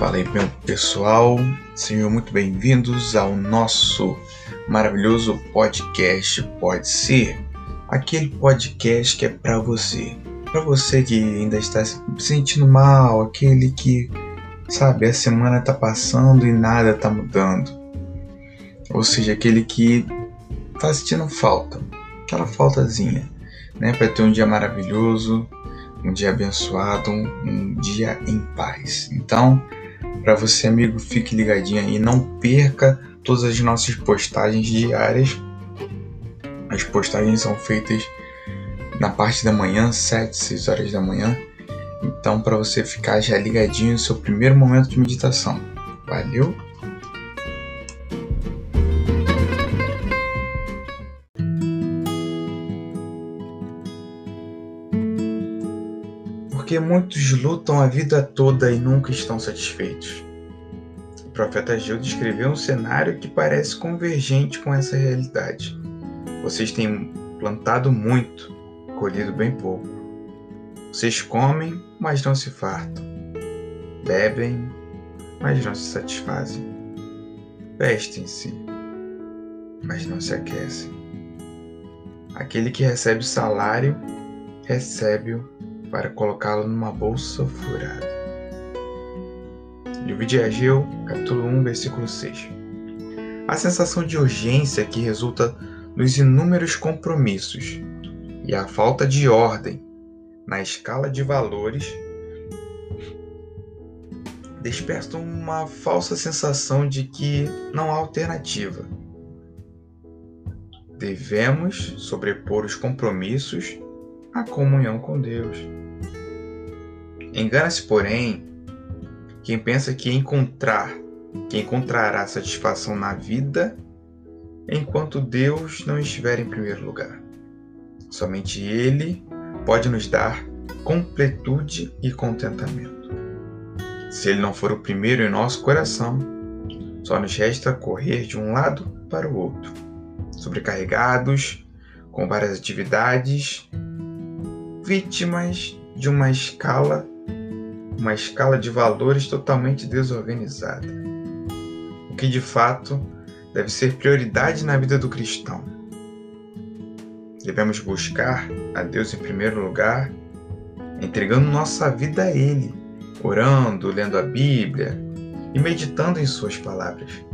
Fala aí, meu pessoal, sejam muito bem-vindos ao nosso maravilhoso podcast Pode Ser. Aquele podcast que é para você, para você que ainda está se sentindo mal, aquele que, sabe, a semana tá passando e nada tá mudando. Ou seja, aquele que tá sentindo falta, aquela faltazinha, né, para ter um dia maravilhoso, um dia abençoado, um, um dia em paz. Então, para você, amigo, fique ligadinho aí, não perca todas as nossas postagens diárias. As postagens são feitas na parte da manhã, 7, 6 horas da manhã. Então, para você ficar já ligadinho no seu primeiro momento de meditação. Valeu! Muitos lutam a vida toda e nunca estão satisfeitos. O profeta Gil descreveu um cenário que parece convergente com essa realidade. Vocês têm plantado muito, colhido bem pouco. Vocês comem, mas não se fartam. Bebem, mas não se satisfazem. Vestem-se, mas não se aquecem. Aquele que recebe salário, recebe-o para colocá-lo numa bolsa furada. Livro de Ageu, capítulo 1, versículo 6. A sensação de urgência que resulta nos inúmeros compromissos e a falta de ordem na escala de valores despertam uma falsa sensação de que não há alternativa. Devemos sobrepor os compromissos à comunhão com Deus. Engana-se, porém, quem pensa que encontrar, que encontrará satisfação na vida enquanto Deus não estiver em primeiro lugar. Somente Ele pode nos dar completude e contentamento. Se Ele não for o primeiro em nosso coração, só nos resta correr de um lado para o outro, sobrecarregados com várias atividades, vítimas de uma escala uma escala de valores totalmente desorganizada. O que de fato deve ser prioridade na vida do cristão. Devemos buscar a Deus em primeiro lugar, entregando nossa vida a Ele, orando, lendo a Bíblia e meditando em Suas palavras.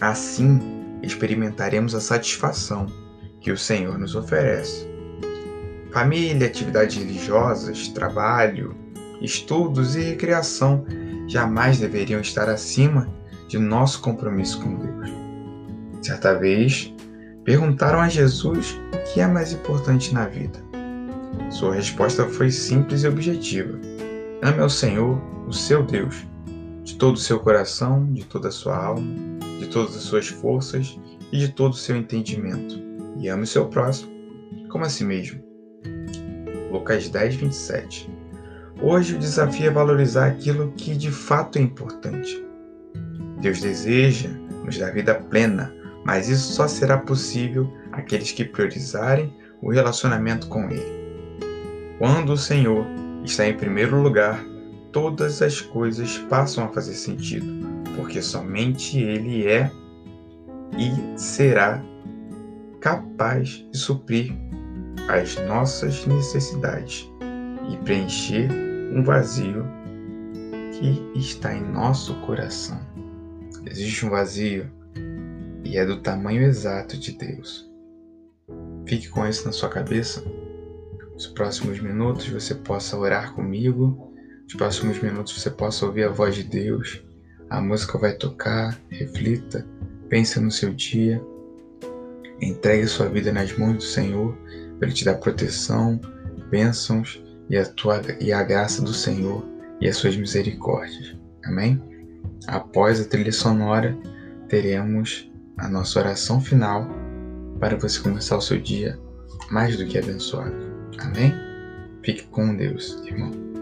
Assim, experimentaremos a satisfação que o Senhor nos oferece. Família, atividades religiosas, trabalho, estudos e recreação jamais deveriam estar acima de nosso compromisso com Deus. Certa vez, perguntaram a Jesus o que é mais importante na vida. Sua resposta foi simples e objetiva: Ame ao Senhor, o seu Deus, de todo o seu coração, de toda a sua alma, de todas as suas forças e de todo o seu entendimento, e ame o seu próximo como a si mesmo. Lucas 10, 27 Hoje o desafio é valorizar aquilo que de fato é importante. Deus deseja nos dar vida plena, mas isso só será possível àqueles que priorizarem o relacionamento com Ele. Quando o Senhor está em primeiro lugar, todas as coisas passam a fazer sentido, porque somente Ele é e será capaz de suprir as nossas necessidades e preencher um vazio que está em nosso coração. Existe um vazio e é do tamanho exato de Deus. Fique com isso na sua cabeça. Nos próximos minutos você possa orar comigo. Nos próximos minutos você possa ouvir a voz de Deus. A música vai tocar, reflita, pense no seu dia. Entregue sua vida nas mãos do Senhor, para Ele te dar proteção, bênçãos e a, tua, e a graça do Senhor e as suas misericórdias. Amém? Após a trilha sonora, teremos a nossa oração final para você começar o seu dia mais do que abençoado. Amém? Fique com Deus, irmão.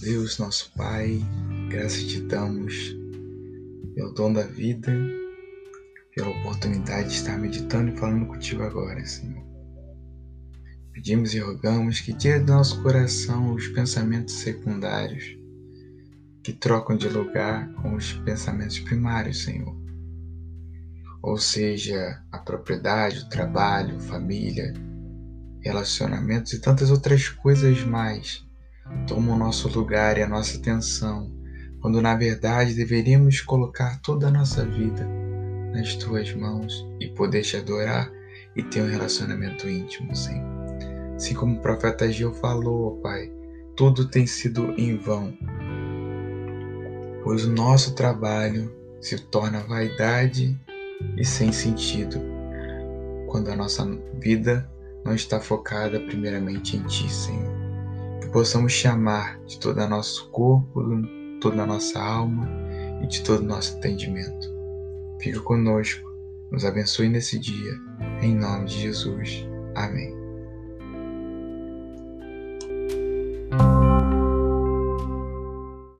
Deus, nosso Pai, graças te damos pelo dom da vida, pela oportunidade de estar meditando e falando contigo agora, Senhor. Pedimos e rogamos que tire do nosso coração os pensamentos secundários que trocam de lugar com os pensamentos primários, Senhor. Ou seja, a propriedade, o trabalho, família, relacionamentos e tantas outras coisas mais tomam o nosso lugar e a nossa atenção, quando na verdade deveríamos colocar toda a nossa vida nas tuas mãos e poder te adorar e ter um relacionamento íntimo, Senhor. Assim como o profeta Gil falou, Pai, tudo tem sido em vão, pois o nosso trabalho se torna vaidade e sem sentido quando a nossa vida não está focada primeiramente em Ti, Senhor. Que possamos chamar de todo o nosso corpo, toda a nossa alma e de todo o nosso entendimento. Fica conosco, nos abençoe nesse dia, em nome de Jesus. Amém.